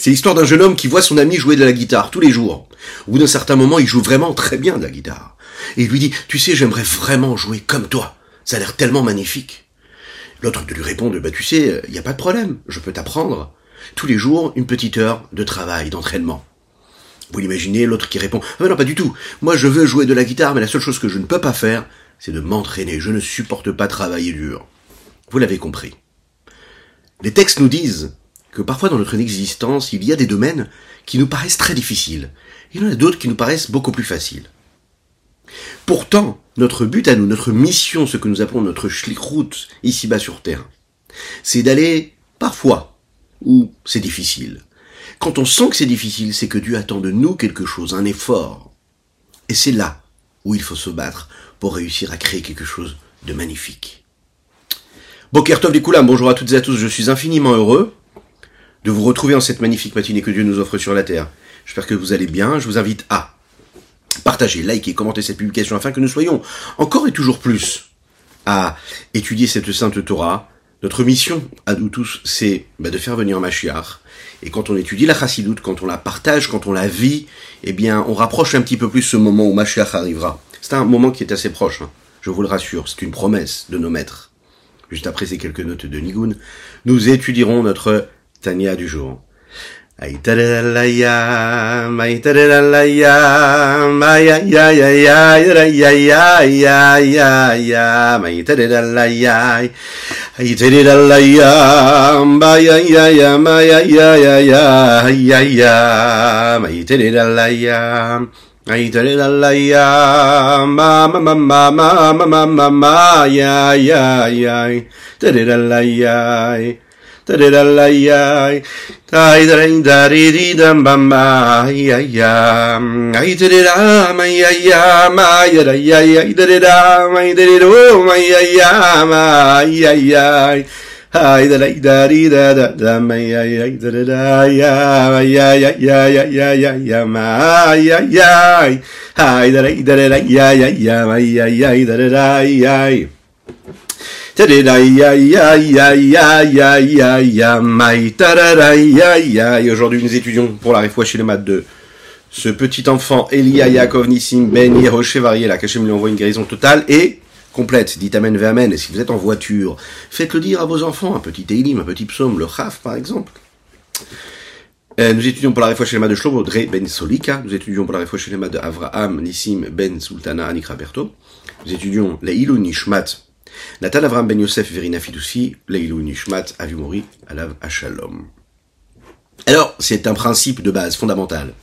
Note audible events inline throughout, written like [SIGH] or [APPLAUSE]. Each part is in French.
C'est l'histoire d'un jeune homme qui voit son ami jouer de la guitare tous les jours. Au bout d'un certain moment, il joue vraiment très bien de la guitare. Et il lui dit, tu sais, j'aimerais vraiment jouer comme toi. Ça a l'air tellement magnifique. L'autre de lui répondre, bah tu sais, il n'y a pas de problème, je peux t'apprendre. Tous les jours, une petite heure de travail, d'entraînement. Vous l'imaginez, l'autre qui répond, ah non, pas du tout. Moi, je veux jouer de la guitare, mais la seule chose que je ne peux pas faire, c'est de m'entraîner. Je ne supporte pas travailler dur. Vous l'avez compris. Les textes nous disent que parfois dans notre existence, il y a des domaines qui nous paraissent très difficiles. Il y en a d'autres qui nous paraissent beaucoup plus faciles. Pourtant, notre but à nous, notre mission, ce que nous appelons notre schlichroute ici-bas sur Terre, c'est d'aller parfois où c'est difficile. Quand on sent que c'est difficile, c'est que Dieu attend de nous quelque chose, un effort. Et c'est là où il faut se battre pour réussir à créer quelque chose de magnifique. Bokertov Koulam, bonjour à toutes et à tous, je suis infiniment heureux de vous retrouver en cette magnifique matinée que Dieu nous offre sur la terre. J'espère que vous allez bien, je vous invite à partager, liker, commenter cette publication afin que nous soyons encore et toujours plus à étudier cette sainte Torah. Notre mission à nous tous, c'est bah, de faire venir Mashiach. Et quand on étudie la chassidoute, quand on la partage, quand on la vit, eh bien, on rapproche un petit peu plus ce moment où Mashiach arrivera. C'est un moment qui est assez proche, hein. je vous le rassure, c'est une promesse de nos maîtres. Juste après ces quelques notes de Nigun, nous étudierons notre Tania du jour. Maya ya ma ma ma ma ma ma ma ma ya ya, tarelaya. Tadidalaya, Taidarindaridam Bamba, Yaya, Aitadida, Mayaya, Mayadaya, Idadida, Maydadido, Mayaya, Mayaya. Hi da da da da da da ma ya ya da da da ya ya ya ya ya ya ya ya ma ya ya hi da da da da ya ya ya ma ya ya da da da ya et aujourd'hui, nous étudions pour la réfoua chez les maths de ce petit enfant, Elia Yaakov Nissim Ben Yehoshevarié, là, qu'Hachem lui envoie une guérison totale et complète. Dites Amen ve Amen. Et si vous êtes en voiture, faites-le dire à vos enfants, un petit Eilim, un petit psaume, le Chaf, par exemple. nous étudions pour la réfoua de Shlomo Dre Ben Solika. Nous étudions pour la réfoua de Avraham Nissim Ben Sultana Anikra Berto. Nous étudions les Ilou Nishmat Nathan Avram Ben Yosef Verina Fidousi, Leilou Nishmat, Avimori, Alav Ashalom. Alors, c'est un principe de base fondamental.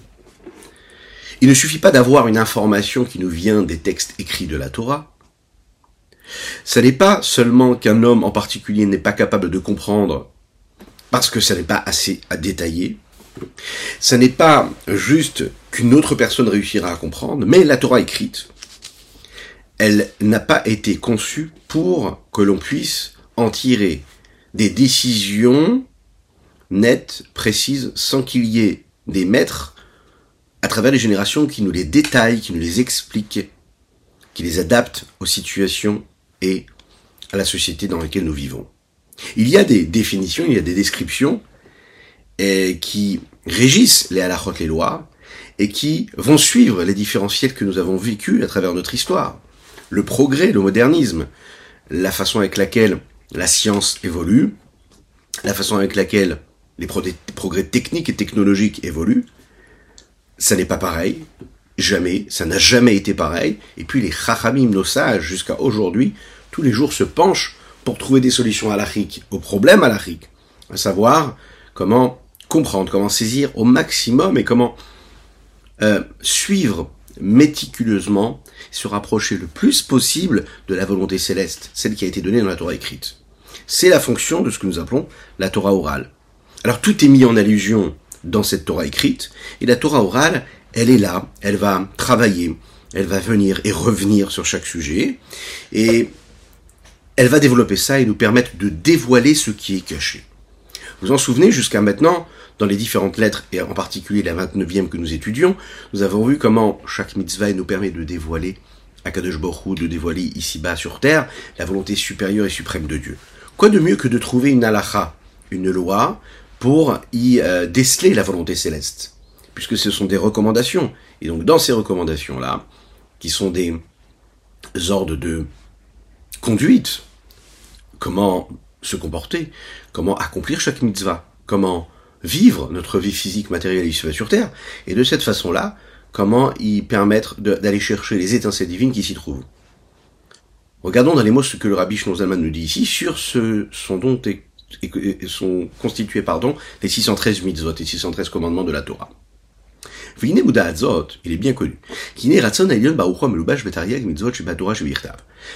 Il ne suffit pas d'avoir une information qui nous vient des textes écrits de la Torah. Ce n'est pas seulement qu'un homme en particulier n'est pas capable de comprendre parce que ça n'est pas assez à détailler. Ce n'est pas juste qu'une autre personne réussira à comprendre, mais la Torah écrite, elle n'a pas été conçue pour que l'on puisse en tirer des décisions nettes, précises, sans qu'il y ait des maîtres à travers les générations qui nous les détaillent, qui nous les expliquent, qui les adaptent aux situations et à la société dans laquelle nous vivons. Il y a des définitions, il y a des descriptions qui régissent les halachot, les lois, et qui vont suivre les différentiels que nous avons vécus à travers notre histoire le progrès, le modernisme, la façon avec laquelle la science évolue, la façon avec laquelle les progrès techniques et technologiques évoluent, ça n'est pas pareil, jamais, ça n'a jamais été pareil, et puis les chachamim, nos sages, jusqu'à aujourd'hui, tous les jours se penchent pour trouver des solutions halachiques aux problèmes halachiques, à savoir comment comprendre, comment saisir au maximum et comment euh, suivre méticuleusement, se rapprocher le plus possible de la volonté céleste, celle qui a été donnée dans la Torah écrite. C'est la fonction de ce que nous appelons la Torah orale. Alors tout est mis en allusion dans cette Torah écrite, et la Torah orale, elle est là, elle va travailler, elle va venir et revenir sur chaque sujet, et elle va développer ça et nous permettre de dévoiler ce qui est caché. Vous en souvenez, jusqu'à maintenant, dans les différentes lettres, et en particulier la 29e que nous étudions, nous avons vu comment chaque mitzvah nous permet de dévoiler Akadosh Baruch de dévoiler ici-bas sur terre la volonté supérieure et suprême de Dieu. Quoi de mieux que de trouver une halacha, une loi, pour y euh, déceler la volonté céleste, puisque ce sont des recommandations. Et donc dans ces recommandations-là, qui sont des ordres de conduite, comment se comporter, comment accomplir chaque mitzvah, comment vivre notre vie physique, matérielle ici sur Terre, et de cette façon-là, comment y permettre d'aller chercher les étincelles divines qui s'y trouvent. Regardons dans les mots ce que le rabbi Zalman nous dit ici sur ce son dont sont constitués pardon, les 613 mitzvot, les 613 commandements de la Torah. il est bien connu.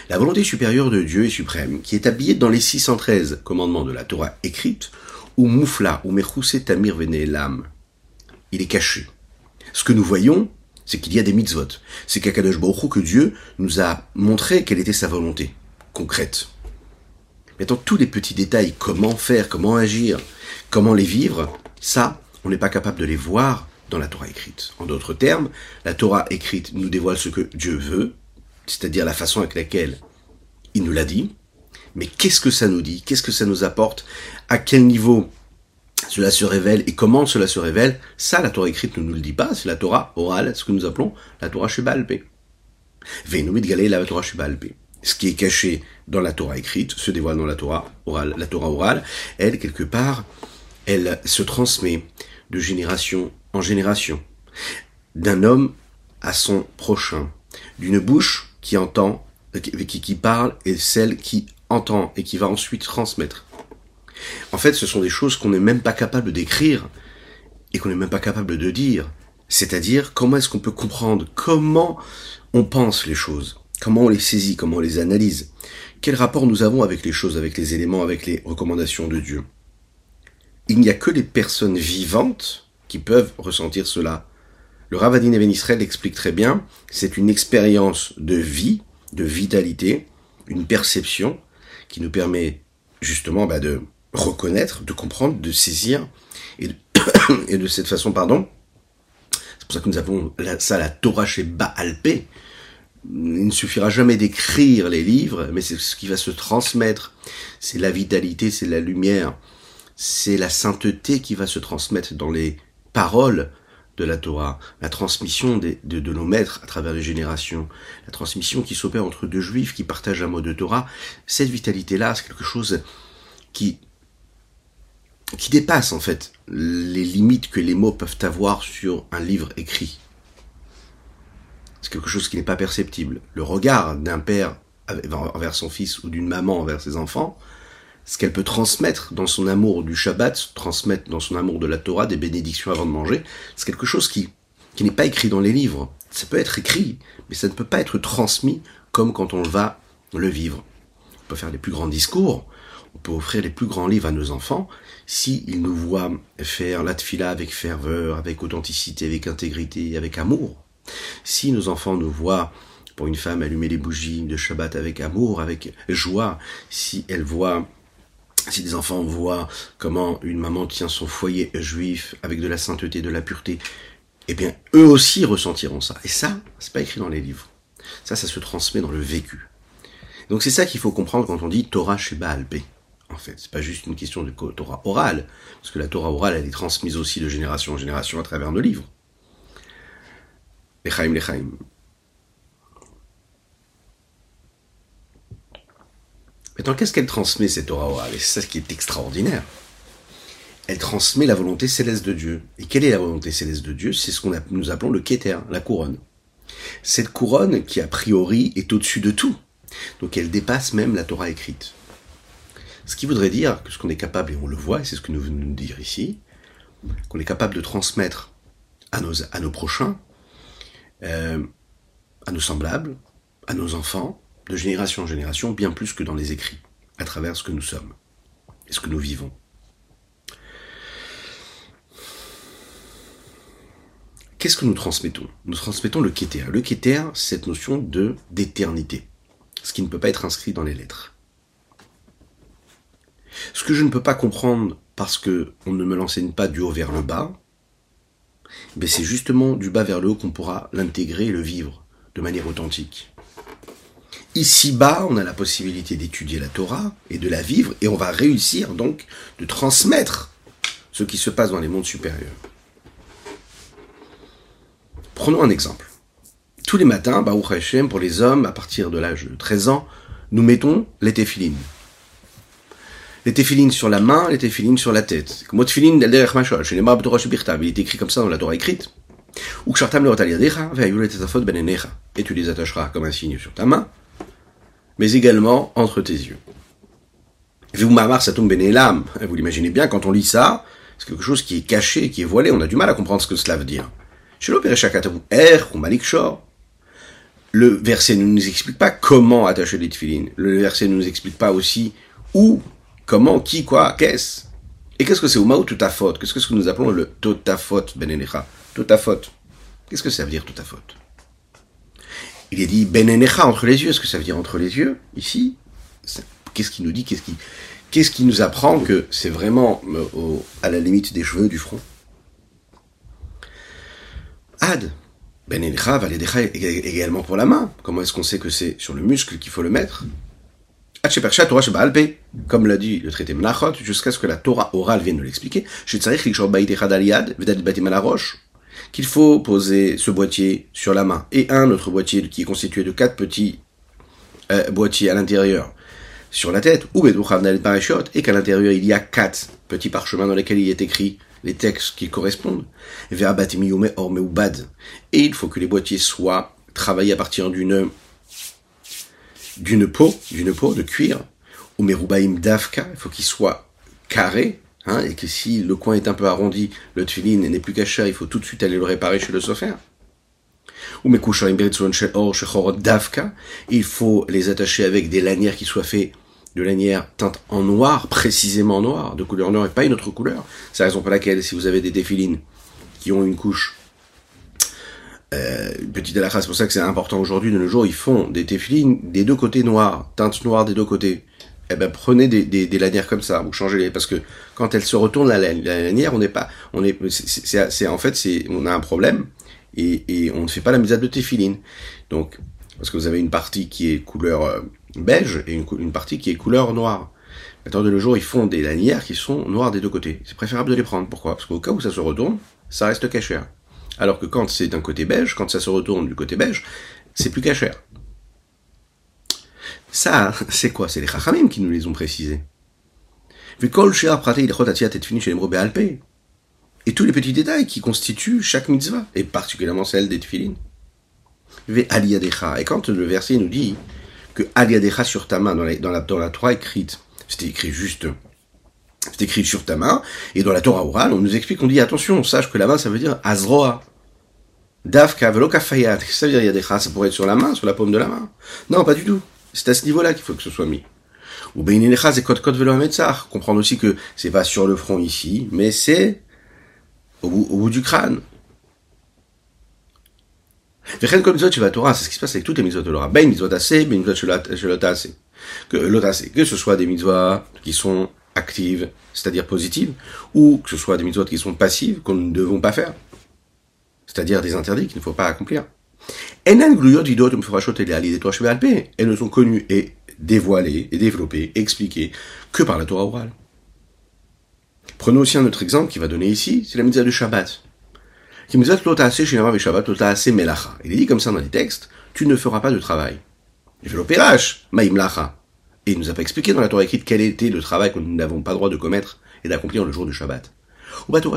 La volonté supérieure de Dieu est suprême, qui est habillée dans les 613 commandements de la Torah écrite, ou moufla, ou tamir l'âme. Il est caché. Ce que nous voyons, c'est qu'il y a des mitzvot. C'est qu'Akadosh Baruch que Dieu nous a montré quelle était sa volonté concrète. Maintenant, tous les petits détails, comment faire, comment agir, comment les vivre, ça, on n'est pas capable de les voir dans la Torah écrite. En d'autres termes, la Torah écrite nous dévoile ce que Dieu veut, c'est-à-dire la façon avec laquelle il nous l'a dit. Mais qu'est-ce que ça nous dit? Qu'est-ce que ça nous apporte? À quel niveau cela se révèle et comment cela se révèle? Ça, la Torah écrite ne nous le dit pas. C'est la Torah orale, ce que nous appelons la Torah Shebalpe. Veinumit la Torah Shebalpe ce qui est caché dans la Torah écrite se dévoile dans la Torah orale. La Torah orale, elle, quelque part, elle se transmet de génération en génération, d'un homme à son prochain, d'une bouche qui entend, qui, qui parle et celle qui entend et qui va ensuite transmettre. En fait, ce sont des choses qu'on n'est même pas capable d'écrire et qu'on n'est même pas capable de dire. C'est-à-dire, comment est-ce qu'on peut comprendre comment on pense les choses? Comment on les saisit, comment on les analyse? Quel rapport nous avons avec les choses, avec les éléments, avec les recommandations de Dieu? Il n'y a que les personnes vivantes qui peuvent ressentir cela. Le Ravadin Even Israël explique très bien, c'est une expérience de vie, de vitalité, une perception qui nous permet justement bah, de reconnaître, de comprendre, de saisir, et de, [COUGHS] et de cette façon, pardon, c'est pour ça que nous avons ça la Torah chez Baalpé, il ne suffira jamais d'écrire les livres, mais c'est ce qui va se transmettre. C'est la vitalité, c'est la lumière, c'est la sainteté qui va se transmettre dans les paroles de la Torah, la transmission de, de, nos maîtres à travers les générations, la transmission qui s'opère entre deux juifs qui partagent un mot de Torah. Cette vitalité-là, c'est quelque chose qui qui dépasse en fait les limites que les mots peuvent avoir sur un livre écrit c'est quelque chose qui n'est pas perceptible. Le regard d'un père envers son fils ou d'une maman envers ses enfants, ce qu'elle peut transmettre dans son amour du Shabbat, transmettre dans son amour de la Torah, des bénédictions avant de manger, c'est quelque chose qui, n'est pas écrit dans les livres. Ça peut être écrit, mais ça ne peut pas être transmis comme quand on va le vivre. On peut faire les plus grands discours, on peut offrir les plus grands livres à nos enfants, s'ils nous voient faire la tfila avec ferveur, avec authenticité, avec intégrité, avec amour. Si nos enfants nous voient, pour une femme, allumer les bougies de Shabbat avec amour, avec joie, si elle voit si des enfants voient comment une maman tient son foyer juif avec de la sainteté, de la pureté, eh bien, eux aussi ressentiront ça. Et ça, c'est pas écrit dans les livres. Ça, ça se transmet dans le vécu. Donc c'est ça qu'il faut comprendre quand on dit Torah Sheba Alpé. En fait, c'est pas juste une question de Torah orale, parce que la Torah orale, elle est transmise aussi de génération en génération à travers nos livres. Lechaim, Lechaim. Maintenant, qu'est-ce qu'elle transmet, cette Et c'est ça qui est extraordinaire. Elle transmet la volonté céleste de Dieu. Et quelle est la volonté céleste de Dieu? C'est ce qu'on nous appelons le Keter, la couronne. Cette couronne qui, a priori, est au-dessus de tout. Donc elle dépasse même la Torah écrite. Ce qui voudrait dire que ce qu'on est capable, et on le voit, et c'est ce que nous venons de dire ici, qu'on est capable de transmettre à nos, à nos prochains, euh, à nos semblables, à nos enfants, de génération en génération, bien plus que dans les écrits, à travers ce que nous sommes et ce que nous vivons. Qu'est-ce que nous transmettons? Nous transmettons le kéter. Le kéter, c'est cette notion de d'éternité, ce qui ne peut pas être inscrit dans les lettres. Ce que je ne peux pas comprendre parce que on ne me l'enseigne pas du haut vers le bas, ben c'est justement du bas vers le haut qu'on pourra l'intégrer et le vivre de manière authentique. Ici-bas, on a la possibilité d'étudier la Torah et de la vivre, et on va réussir donc de transmettre ce qui se passe dans les mondes supérieurs. Prenons un exemple. Tous les matins, Baruch pour les hommes, à partir de l'âge de 13 ans, nous mettons les téphilines. Les téphilines sur la main, les téphilines sur la tête. Il est écrit comme ça dans la Torah écrite. Ben Et tu les attacheras comme un signe sur ta main, mais également entre tes yeux. Ben vous l'imaginez bien, quand on lit ça, c'est quelque chose qui est caché, qui est voilé, on a du mal à comprendre ce que cela veut dire. Le verset ne nous explique pas comment attacher les tefilines. Le verset ne nous explique pas aussi où, comment, qui, quoi, qu'est-ce. Et qu'est-ce que c'est Uma ou faute Qu'est-ce que nous appelons le totafot benenecha faute. Qu'est-ce que ça veut dire faute Il est dit benenecha entre les yeux. Est-ce que ça veut dire entre les yeux Ici, qu'est-ce qu'il nous dit? Qu'est-ce qui, qui nous apprend que c'est vraiment euh, à la limite des cheveux du front? Ad. Benenecha, valédecha également pour la main. Comment est-ce qu'on sait que c'est sur le muscle qu'il faut le mettre? Comme l'a dit le traité Menachot, jusqu'à ce que la Torah orale vienne de l'expliquer, qu'il faut poser ce boîtier sur la main. Et un autre boîtier qui est constitué de quatre petits euh, boîtiers à l'intérieur. Sur la tête, ou et qu'à l'intérieur il y a quatre petits parchemins dans lesquels il est écrit les textes qui correspondent. Et il faut que les boîtiers soient travaillés à partir d'une d'une peau, d'une peau de cuir, ou merubaim dafka, il faut qu'il soit carré, hein, et que si le coin est un peu arrondi, le tfilin n'est plus caché, il faut tout de suite aller le réparer chez le sofer. Ou dafka, il faut les attacher avec des lanières qui soient faites de lanières teintes en noir, précisément noir, de couleur noire et pas une autre couleur. C'est la raison pour laquelle, si vous avez des défilines qui ont une couche euh, petite à la c'est pour ça que c'est important aujourd'hui, de nos jours, ils font des téfilines des deux côtés noirs, teintes noires des deux côtés. Eh ben, prenez des, des, des lanières comme ça, vous changez les, parce que quand elle se retourne la, lanière, on n'est pas, on est, c'est, en fait, c'est, on a un problème, et, et on ne fait pas la mise à de téfiline. Donc, parce que vous avez une partie qui est couleur euh, beige et une, une partie qui est couleur noire. Maintenant, de nos jours, ils font des lanières qui sont noires des deux côtés. C'est préférable de les prendre. Pourquoi? Parce qu'au cas où ça se retourne, ça reste caché. Alors que quand c'est d'un côté beige, quand ça se retourne du côté beige, c'est plus cachère. Ça, c'est quoi? C'est les Chachamim qui nous les ont précisés. Et tous les petits détails qui constituent chaque mitzvah, et particulièrement celle des tefillin. Et quand le verset nous dit que aliadecha sur ta main, dans la, Torah écrite, c'était écrit juste c'est écrit sur ta main, et dans la Torah orale, on nous explique, on dit, attention, sache que la main, ça veut dire Azroa. Dafka, velo kafayat. Qu'est-ce que ça veut dire, il y a des ça pourrait être sur la main, sur la paume de la main. Non, pas du tout. C'est à ce niveau-là qu'il faut que ce soit mis. Ou beininecha, c'est kot kot velo Comprendre aussi que c'est pas sur le front ici, mais c'est au bout, au bout du crâne. Vechen comme tu vas Torah, c'est ce qui se passe avec toutes les mitzvot de Torah. Ben mitzvot assez, ben mitzvot assez. Que l'otassé, que ce soit des mitzvot qui sont actives, c'est-à-dire positives, ou que ce soit des mitzvot qui sont passives, qu'on ne devons pas faire, c'est-à-dire des interdits qu'il ne faut pas accomplir. Elles ne sont connues et dévoilées et développées, expliquées que par la Torah orale. Prenons aussi un autre exemple qui va donner ici, c'est la mitzvah du Shabbat. Il est dit comme ça dans les textes, tu ne feras pas de travail. Et il nous a pas expliqué dans la Torah écrite quel était le travail que nous n'avons pas le droit de commettre et d'accomplir le jour du Shabbat. Maintenant,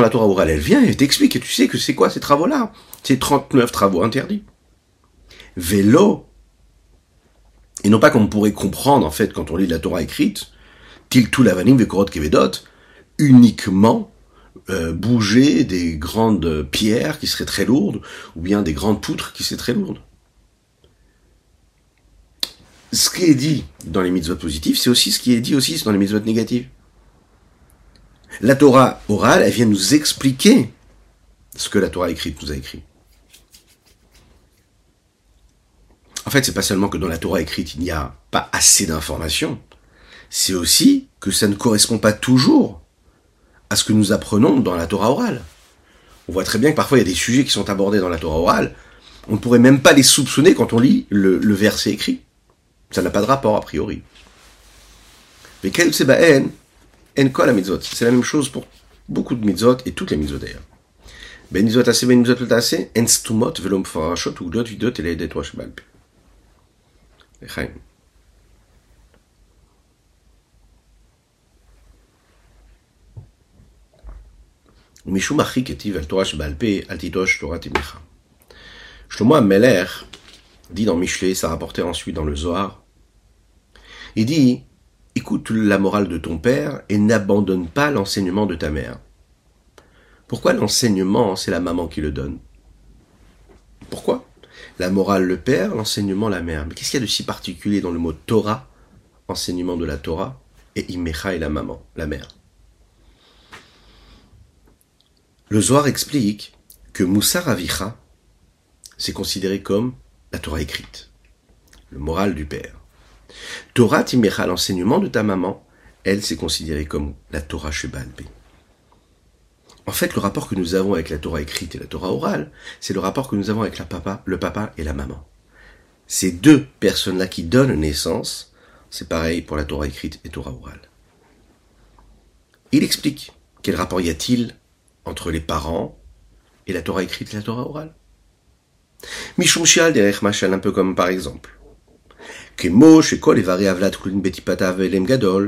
la Torah orale, elle vient et t'explique, et tu sais que c'est quoi ces travaux-là? C'est 39 travaux interdits. Vélo. Et non pas comme on pourrait comprendre, en fait, quand on lit la Torah écrite, tiltu lavanim vekorot kevedot, uniquement euh, bouger des grandes pierres qui seraient très lourdes, ou bien des grandes poutres qui seraient très lourdes ce qui est dit dans les mitzvot positifs, c'est aussi ce qui est dit aussi dans les mitzvot négatives. La Torah orale, elle vient nous expliquer ce que la Torah écrite nous a écrit. En fait, c'est pas seulement que dans la Torah écrite, il n'y a pas assez d'informations, c'est aussi que ça ne correspond pas toujours à ce que nous apprenons dans la Torah orale. On voit très bien que parfois il y a des sujets qui sont abordés dans la Torah orale, on ne pourrait même pas les soupçonner quand on lit le, verset écrit. Ça n'a pas de rapport a priori. Mais quel En kol mitzvot. C'est la même chose pour beaucoup de mitzvot et toutes les mitzvot d'ailleurs. Ben mitzvot assez, ben mitzvot assez, en stumot velom farashot ou dot vidot et les rosh balpe. Echaim. משום הכי כתיב על תורה שבעל פה, אל תיטוש תורת אמך. Shlomo Ameler dit dans Michelet, ça rapportait ensuite dans le Zohar, il dit, écoute la morale de ton père et n'abandonne pas l'enseignement de ta mère. Pourquoi l'enseignement, c'est la maman qui le donne? Pourquoi? La morale le père, l'enseignement la mère. Mais qu'est-ce qu'il y a de si particulier dans le mot Torah, enseignement de la Torah, et Imecha et la maman, la mère? Le Zohar explique que Moussa Ravicha, c'est considéré comme la Torah écrite, le moral du père. Torah Timecha, l'enseignement de ta maman, elle, c'est considéré comme la Torah Shebalbe. En fait, le rapport que nous avons avec la Torah écrite et la Torah orale, c'est le rapport que nous avons avec la papa, le papa et la maman. Ces deux personnes-là qui donnent naissance, c'est pareil pour la Torah écrite et Torah orale. Il explique quel rapport y a-t-il entre les parents et la Torah écrite et la Torah orale. Mishum Shial derech machal, un peu comme par exemple.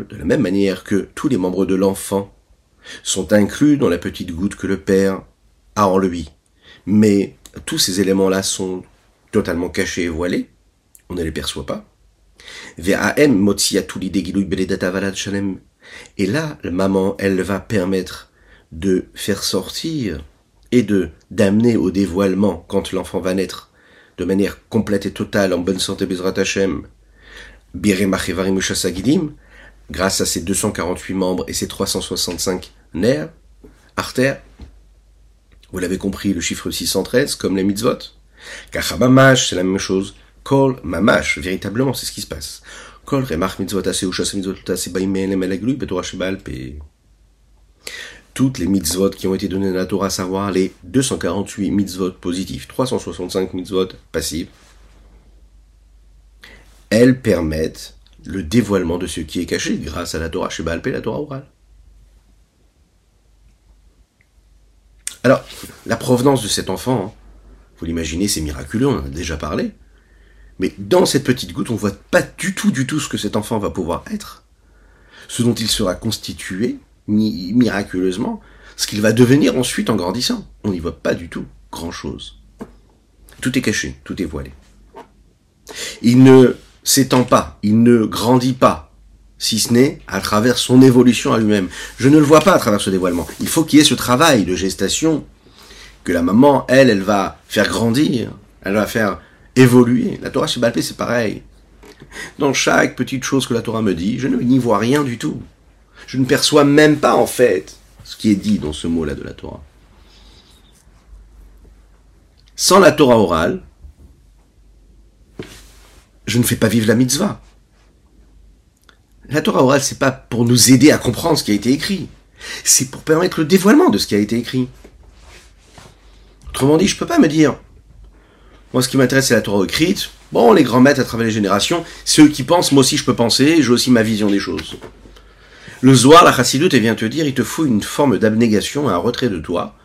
De la même manière que tous les membres de l'enfant sont inclus dans la petite goutte que le père a en lui. Mais tous ces éléments-là sont totalement cachés et voilés. On ne les perçoit pas. Et là, la maman, elle va permettre de faire sortir et de d'amener au dévoilement quand l'enfant va naître de manière complète et totale en bonne santé grâce à ses 248 membres et ses 365 nerfs, artères. Vous l'avez compris, le chiffre 613, comme les mitzvot. Kachabamash, c'est la même chose. Kol mamash, véritablement, c'est ce qui se passe. Kol remach mitzvot toutes les mitzvot qui ont été données dans la Torah, à savoir les 248 mitzvot positifs, 365 mitzvot passifs, elles permettent le dévoilement de ce qui est caché grâce à la Torah chez Baal la Torah orale. Alors, la provenance de cet enfant, vous l'imaginez, c'est miraculeux, on en a déjà parlé. Mais dans cette petite goutte, on voit pas du tout, du tout ce que cet enfant va pouvoir être, ce dont il sera constitué, miraculeusement ce qu'il va devenir ensuite en grandissant. On n'y voit pas du tout grand-chose. Tout est caché, tout est voilé. Il ne s'étend pas, il ne grandit pas, si ce n'est à travers son évolution à lui-même. Je ne le vois pas à travers ce dévoilement. Il faut qu'il y ait ce travail de gestation que la maman, elle, elle va faire grandir, elle va faire évoluer. La Torah chez Balpé, c'est pareil. Dans chaque petite chose que la Torah me dit, je n'y vois rien du tout je ne perçois même pas en fait ce qui est dit dans ce mot-là de la Torah. Sans la Torah orale, je ne fais pas vivre la mitzvah. La Torah orale, c'est pas pour nous aider à comprendre ce qui a été écrit. C'est pour permettre le dévoilement de ce qui a été écrit. Autrement dit, je peux pas me dire, moi, ce qui m'intéresse, c'est la Torah écrite. Bon, les grands maîtres à travers les générations, ceux qui pensent, moi aussi je peux penser, j'ai aussi ma vision des choses. Le Zohar, la Chassidoute, vient te dire, il te faut une forme d'abnégation, un retrait de toi,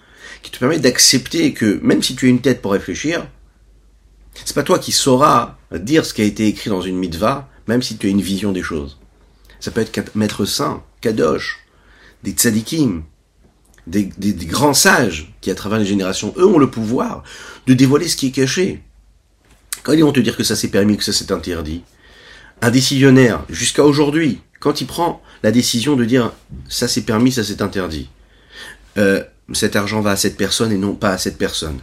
qui te permet d'accepter que, même si tu as une tête pour réfléchir, c'est pas toi qui sauras dire ce qui a été écrit dans une mitva, même si tu as une vision des choses. Ça peut être maître saint, kadosh, des tzadikim, des, des, grands sages qui, à travers les générations, eux ont le pouvoir de dévoiler ce qui est caché. Quand ils vont te dire que ça c'est permis, que ça c'est interdit, un décisionnaire, jusqu'à aujourd'hui, quand il prend la décision de dire ça c'est permis, ça c'est interdit, euh, cet argent va à cette personne et non pas à cette personne.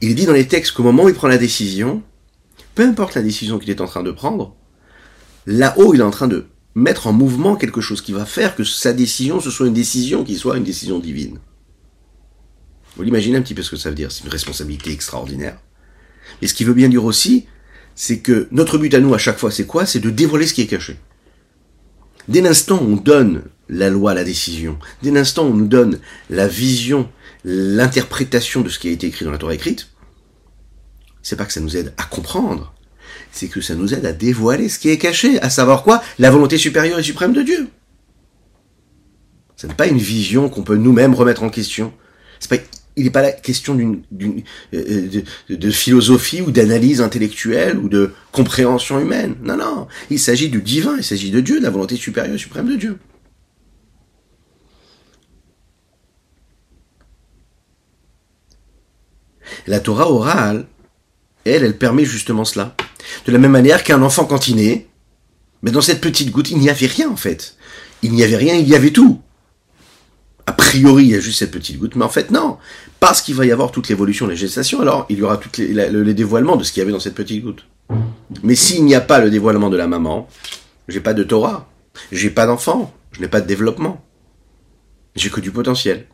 Il dit dans les textes qu'au moment où il prend la décision, peu importe la décision qu'il est en train de prendre, là-haut il est en train de mettre en mouvement quelque chose qui va faire que sa décision, ce soit une décision qui soit une décision divine. Vous l'imaginez un petit peu ce que ça veut dire, c'est une responsabilité extraordinaire. Et ce qui veut bien dire aussi, c'est que notre but à nous à chaque fois, c'est quoi? C'est de dévoiler ce qui est caché. Dès l'instant où on donne la loi, la décision, dès l'instant où on nous donne la vision, l'interprétation de ce qui a été écrit dans la Torah écrite, c'est pas que ça nous aide à comprendre, c'est que ça nous aide à dévoiler ce qui est caché, à savoir quoi? La volonté supérieure et suprême de Dieu. Ce n'est pas une vision qu'on peut nous-mêmes remettre en question. C'est pas, il n'est pas la question d'une, d'une euh, de, de, philosophie ou d'analyse intellectuelle ou de compréhension humaine. Non, non. Il s'agit du divin, il s'agit de Dieu, de la volonté supérieure et suprême de Dieu. La Torah orale, elle, elle permet justement cela. De la même manière qu'un enfant quand il naît, mais dans cette petite goutte, il n'y avait rien en fait. Il n'y avait rien, il y avait tout. A priori, il y a juste cette petite goutte, mais en fait non. Parce qu'il va y avoir toute l'évolution de la gestation, alors il y aura tout les, le, dévoilement de ce qu'il y avait dans cette petite goutte. Mais s'il n'y a pas le dévoilement de la maman, j'ai pas de Torah, j'ai pas d'enfant, je n'ai pas de développement. J'ai que du potentiel.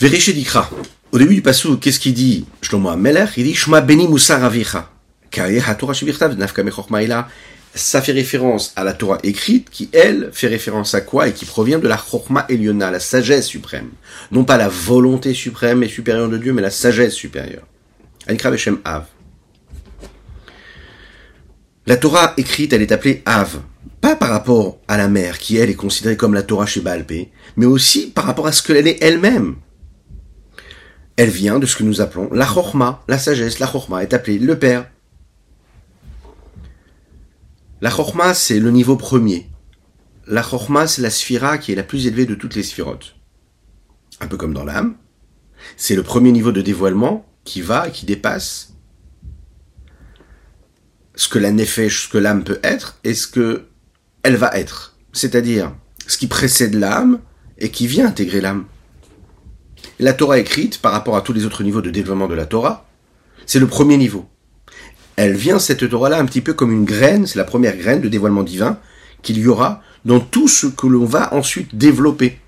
d'Ikra. Au début du passou, qu'est-ce qu'il dit? Shlomo Il dit Shma beni musar avicha. Ça fait référence à la Torah écrite qui, elle, fait référence à quoi? Et qui provient de la Chokma Eliona, la sagesse suprême. Non pas la volonté suprême et supérieure de Dieu, mais la sagesse supérieure. Av. La Torah écrite, elle est appelée Av. Pas par rapport à la mère, qui elle est considérée comme la Torah chez Baalpé, mais aussi par rapport à ce qu'elle est elle-même. Elle vient de ce que nous appelons la chorma, la sagesse. La chorma est appelée le père. La chorma, c'est le niveau premier. La chorma, c'est la sphira qui est la plus élevée de toutes les sphirotes. Un peu comme dans l'âme. C'est le premier niveau de dévoilement qui va, qui dépasse ce que ce que l'âme peut être et ce que elle va être. C'est-à-dire ce qui précède l'âme et qui vient intégrer l'âme. La Torah écrite, par rapport à tous les autres niveaux de développement de la Torah, c'est le premier niveau. Elle vient, cette Torah-là, un petit peu comme une graine, c'est la première graine de dévoilement divin qu'il y aura dans tout ce que l'on va ensuite développer.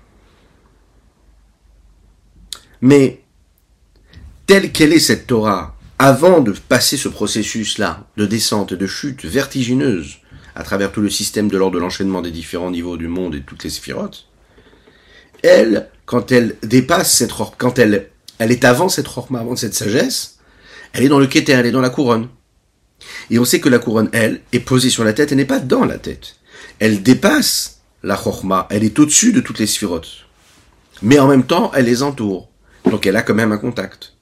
Mais, telle qu'elle est cette Torah, avant de passer ce processus-là de descente, de chute vertigineuse, à travers tout le système de l'ordre de l'enchaînement des différents niveaux du monde et toutes les sphirotes, elle, quand elle dépasse cette quand elle, est avant cette chorma, avant cette sagesse, elle est dans le kéter, elle est dans la couronne. Et on sait que la couronne, elle, est posée sur la tête, elle n'est pas dans la tête. Elle dépasse la chorma, elle est au-dessus de toutes les sphirotes. Mais en même temps, elle les entoure. Donc elle a quand même un contact.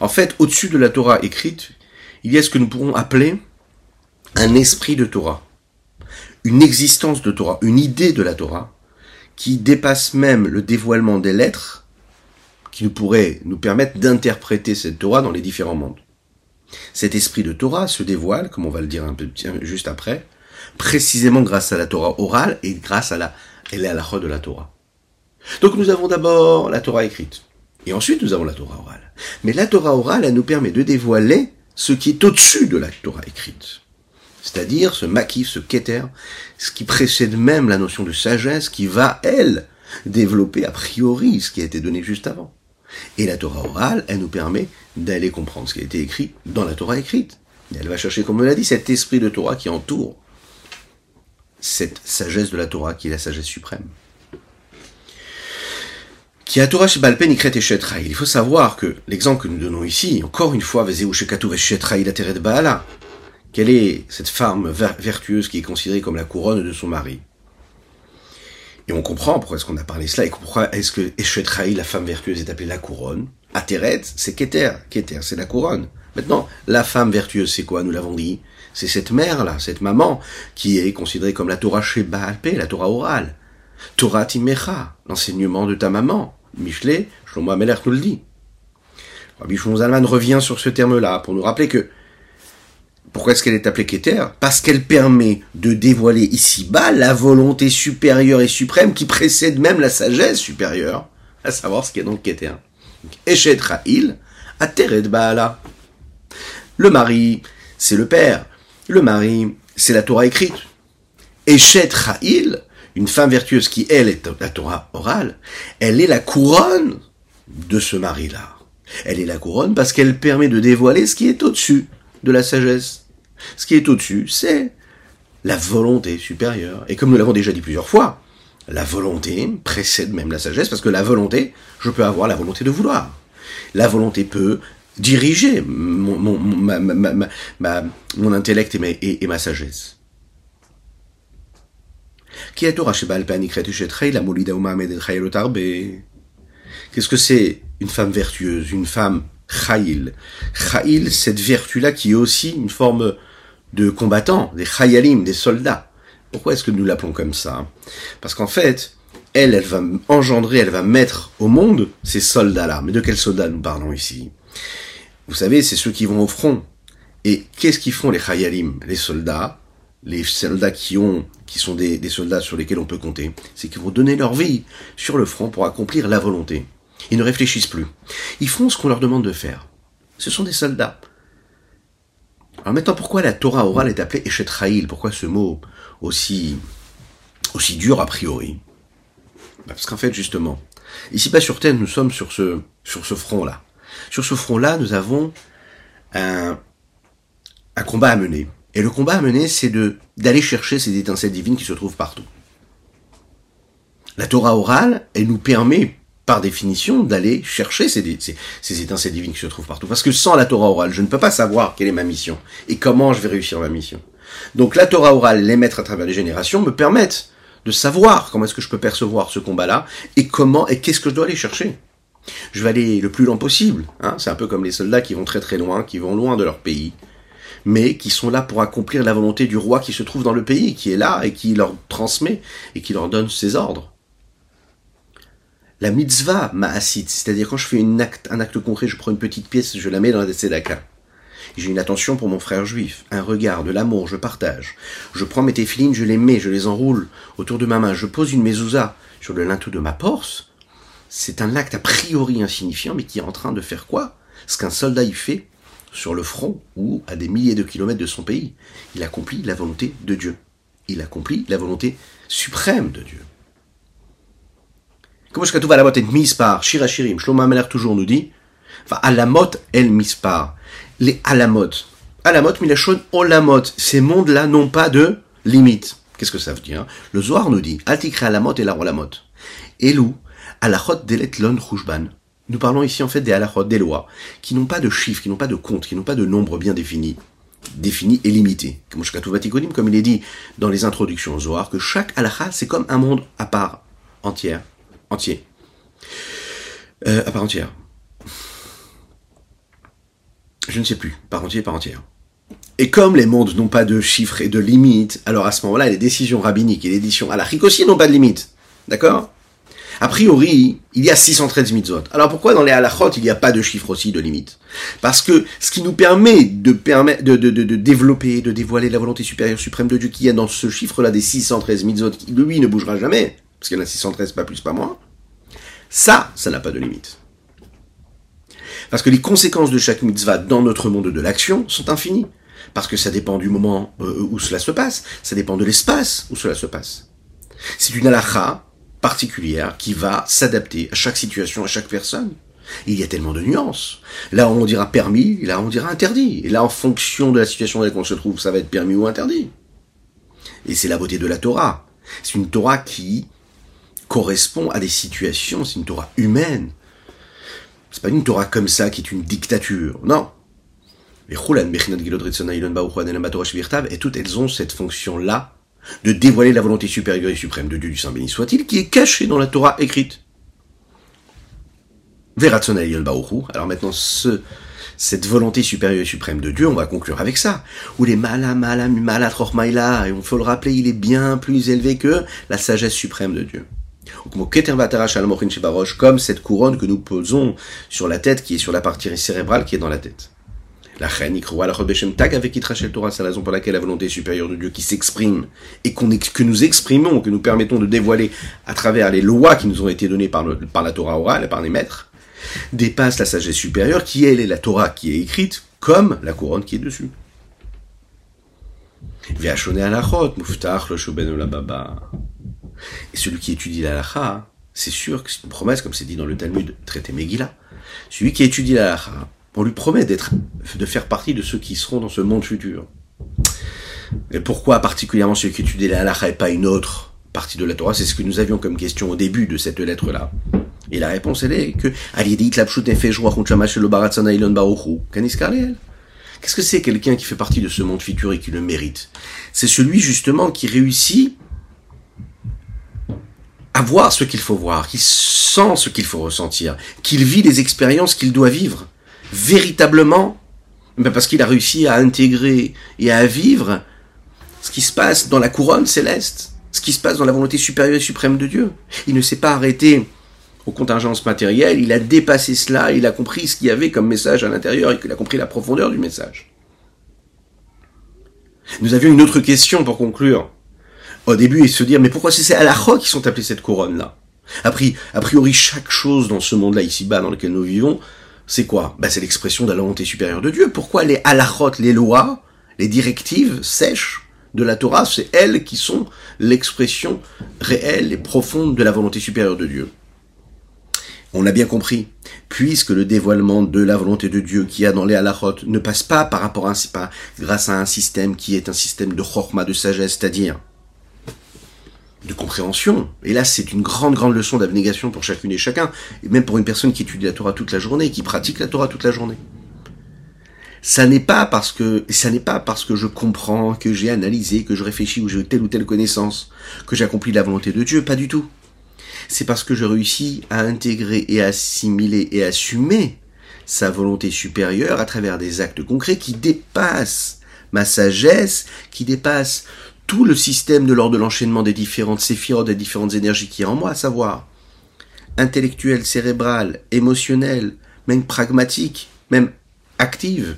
En fait, au-dessus de la Torah écrite, il y a ce que nous pourrons appeler un esprit de Torah. Une existence de Torah, une idée de la Torah, qui dépasse même le dévoilement des lettres, qui nous pourrait nous permettre d'interpréter cette Torah dans les différents mondes. Cet esprit de Torah se dévoile, comme on va le dire un peu juste après, précisément grâce à la Torah orale et grâce à la, elle est à la de la Torah. Donc nous avons d'abord la Torah écrite. Et ensuite nous avons la Torah orale. Mais la Torah orale, elle nous permet de dévoiler ce qui est au-dessus de la Torah écrite c'est-à-dire ce maquis, ce keter, ce qui précède même la notion de sagesse qui va, elle, développer a priori ce qui a été donné juste avant. Et la Torah orale, elle nous permet d'aller comprendre ce qui a été écrit dans la Torah écrite. Elle va chercher, comme on l'a dit, cet esprit de Torah qui entoure cette sagesse de la Torah qui est la sagesse suprême. Qui a Torah et Il faut savoir que l'exemple que nous donnons ici, encore une fois, la Baala, quelle est cette femme vertueuse qui est considérée comme la couronne de son mari? Et on comprend pourquoi est-ce qu'on a parlé cela et pourquoi est-ce que Eshetraï, la femme vertueuse, est appelée la couronne. Ateret, c'est Keter. Keter, c'est la couronne. Maintenant, la femme vertueuse, c'est quoi? Nous l'avons dit. C'est cette mère-là, cette maman, qui est considérée comme la Torah chez Baalpé, la Torah orale. Torah Timecha, l'enseignement de ta maman. Michelet, Shlomo Ameler nous le dit. Rabbi Shlomo revient sur ce terme-là pour nous rappeler que pourquoi est-ce qu'elle est appelée Keter? Parce qu'elle permet de dévoiler ici-bas la volonté supérieure et suprême qui précède même la sagesse supérieure, à savoir ce qu'est donc Keter. Eshet Ra'il, Ateret Baala. Le mari, c'est le père. Le mari, c'est la Torah écrite. Eshet Ra'il, une femme vertueuse qui, elle, est la Torah orale, elle est la couronne de ce mari-là. Elle est la couronne parce qu'elle permet de dévoiler ce qui est au-dessus de la sagesse. Ce qui est au-dessus, c'est la volonté supérieure. Et comme nous l'avons déjà dit plusieurs fois, la volonté précède même la sagesse, parce que la volonté, je peux avoir la volonté de vouloir. La volonté peut diriger mon, intellect et ma, et, et ma sagesse. Qu'est-ce que c'est une femme vertueuse, une femme chayil Chayil, cette vertu-là qui est aussi une forme de combattant, des chayalim, des soldats. Pourquoi est-ce que nous l'appelons comme ça? Parce qu'en fait, elle, elle va engendrer, elle va mettre au monde ces soldats-là. Mais de quels soldats nous parlons ici? Vous savez, c'est ceux qui vont au front. Et qu'est-ce qu'ils font les chayalim, les soldats? Les soldats qui ont, qui sont des, des soldats sur lesquels on peut compter, c'est qu'ils vont donner leur vie sur le front pour accomplir la volonté. Ils ne réfléchissent plus. Ils font ce qu'on leur demande de faire. Ce sont des soldats. Alors maintenant, pourquoi la Torah orale est appelée Eshet Pourquoi ce mot aussi, aussi dur a priori? Bah, Parce qu'en fait, justement, ici pas sur Terre, nous sommes sur ce, sur ce front-là. Sur ce front-là, nous avons un, un combat à mener. Et le combat à mener, c'est de d'aller chercher ces étincelles divines qui se trouvent partout. La Torah orale, elle nous permet, par définition, d'aller chercher ces, étincelles divines qui se trouvent partout. Parce que sans la Torah orale, je ne peux pas savoir quelle est ma mission et comment je vais réussir ma mission. Donc la Torah orale, les mettre à travers les générations, me permettent de savoir comment est-ce que je peux percevoir ce combat-là et comment et qu'est-ce que je dois aller chercher. Je vais aller le plus loin possible. Hein c'est un peu comme les soldats qui vont très très loin, qui vont loin de leur pays, mais qui sont là pour accomplir la volonté du roi qui se trouve dans le pays, qui est là et qui leur transmet et qui leur donne ses ordres. La mitzvah ma'asit, c'est-à-dire quand je fais un acte concret, je prends une petite pièce, je la mets dans la tzedaka. J'ai une attention pour mon frère juif, un regard, de l'amour, je partage. Je prends mes téfilines, je les mets, je les enroule autour de ma main, je pose une mezouza sur le linteau de ma porse. C'est un acte a priori insignifiant, mais qui est en train de faire quoi? Ce qu'un soldat y fait sur le front ou à des milliers de kilomètres de son pays. Il accomplit la volonté de Dieu. Il accomplit la volonté suprême de Dieu. Comment est-ce que tout va la mot est mise par Shirachirim Shlomo toujours nous dit, enfin, alamot elle mise par les alamot. Alamot, milachon, olamot. Ces mondes-là n'ont pas de limite. Qu'est-ce que ça veut dire? Le Zohar nous dit, altikre alamot et la olamot. Elou, alachot delet lon chouchban. Nous parlons ici en fait des halachot, des lois, qui n'ont pas de chiffres, qui n'ont pas de compte, qui n'ont pas de nombre bien défini, défini et limité. Comme il est dit dans les introductions au Zohar, que chaque halakha, c'est comme un monde à part entière, entier. Euh, à part entière. Je ne sais plus, part entier, part entière. Et comme les mondes n'ont pas de chiffres et de limites, alors à ce moment-là, les décisions rabbiniques et les décisions halachiques aussi n'ont pas de limites. D'accord? A priori, il y a 613 mitzvot. Alors pourquoi dans les halachot, il n'y a pas de chiffre aussi, de limite Parce que ce qui nous permet de, de, de, de, développer, de dévoiler la volonté supérieure suprême de Dieu qui est dans ce chiffre-là des 613 mitzvot, qui lui ne bougera jamais, parce qu'il y en a 613, pas plus, pas moins, ça, ça n'a pas de limite. Parce que les conséquences de chaque mitzvah dans notre monde de l'action sont infinies. Parce que ça dépend du moment euh, où cela se passe, ça dépend de l'espace où cela se passe. C'est une halacha particulière qui va s'adapter à chaque situation, à chaque personne. Il y a tellement de nuances. Là, on dira permis, là, on dira interdit. Et là, en fonction de la situation dans laquelle on se trouve, ça va être permis ou interdit. Et c'est la beauté de la Torah. C'est une Torah qui correspond à des situations, c'est une Torah humaine. C'est pas une Torah comme ça qui est une dictature. Non. Et toutes elles ont cette fonction-là de dévoiler la volonté supérieure et suprême de Dieu du Saint béni soit-il, qui est cachée dans la Torah écrite. Alors maintenant, ce, cette volonté supérieure et suprême de Dieu, on va conclure avec ça. Ou les mala mala et on faut le rappeler, il est bien plus élevé que la sagesse suprême de Dieu. Comme cette couronne que nous posons sur la tête, qui est sur la partie cérébrale qui est dans la tête. La Torah, c'est la raison pour laquelle la volonté supérieure de Dieu qui s'exprime et que nous exprimons, que nous permettons de dévoiler à travers les lois qui nous ont été données par, le, la Torah orale et par les maîtres, dépasse la sagesse supérieure qui, elle, est la Torah qui est écrite comme la couronne qui est dessus. Et celui qui étudie la c'est sûr que c'est une promesse, comme c'est dit dans le Talmud traité Megillah. Celui qui étudie la on lui promet d'être, de faire partie de ceux qui seront dans ce monde futur. Et pourquoi particulièrement celui qui étudie la halakha et pas une autre partie de la Torah? C'est ce que nous avions comme question au début de cette lettre-là. Et la réponse, elle est que Qu'est-ce que c'est quelqu'un qui fait partie de ce monde futur et qui le mérite? C'est celui justement qui réussit à voir ce qu'il faut voir, qui sent ce qu'il faut ressentir, qu'il vit les expériences qu'il doit vivre, véritablement, parce qu'il a réussi à intégrer et à vivre ce qui se passe dans la couronne céleste, ce qui se passe dans la volonté supérieure et suprême de Dieu. Il ne s'est pas arrêté aux contingences matérielles, il a dépassé cela, il a compris ce qu'il y avait comme message à l'intérieur et qu'il a compris la profondeur du message. Nous avions une autre question pour conclure. Au début, et se dire, mais pourquoi c'est ces halachot qui sont appelés cette couronne-là? A priori, chaque chose dans ce monde-là, ici-bas, dans lequel nous vivons, c'est quoi? Bah, C'est l'expression de la volonté supérieure de Dieu. Pourquoi les halachot, les lois, les directives sèches de la Torah, c'est elles qui sont l'expression réelle et profonde de la volonté supérieure de Dieu. On l'a bien compris, puisque le dévoilement de la volonté de Dieu qui a dans les halachot ne passe pas par rapport à pas grâce à un système qui est un système de chorma, de sagesse, c'est-à-dire de compréhension. Et là, c'est une grande, grande leçon d'abnégation pour chacune et chacun, et même pour une personne qui étudie la Torah toute la journée, qui pratique la Torah toute la journée. Ça n'est pas parce que, ça n'est pas parce que je comprends, que j'ai analysé, que je réfléchis ou j'ai telle ou telle connaissance, que j'accomplis la volonté de Dieu, pas du tout c'est parce que je réussis à intégrer et assimiler et assumer sa volonté supérieure à travers des actes concrets qui dépassent ma sagesse, qui dépassent tout le système de l'ordre de l'enchaînement des différentes séphirotes, des différentes énergies qui a en moi, à savoir intellectuelle, cérébrale, émotionnelle, même pragmatique, même active.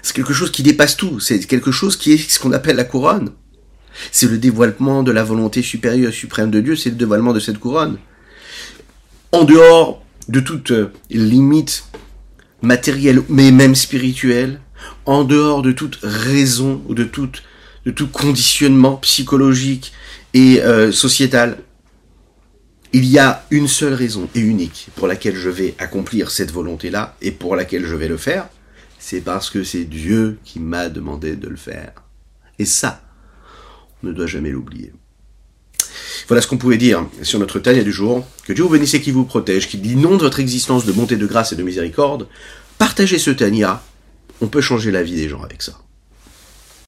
C'est quelque chose qui dépasse tout, c'est quelque chose qui est ce qu'on appelle la couronne. C'est le dévoilement de la volonté supérieure suprême de Dieu, c'est le dévoilement de cette couronne. En dehors de toute euh, limite matérielle, mais même spirituelle, en dehors de toute raison ou de, toute, de tout conditionnement psychologique et euh, sociétal, il y a une seule raison et unique pour laquelle je vais accomplir cette volonté-là et pour laquelle je vais le faire, c'est parce que c'est Dieu qui m'a demandé de le faire. Et ça, ne doit jamais l'oublier. Voilà ce qu'on pouvait dire sur notre Tania du jour. Que Dieu vous bénisse et qui vous protège, qu'il inonde votre existence de bonté, de grâce et de miséricorde. Partagez ce Tania. On peut changer la vie des gens avec ça.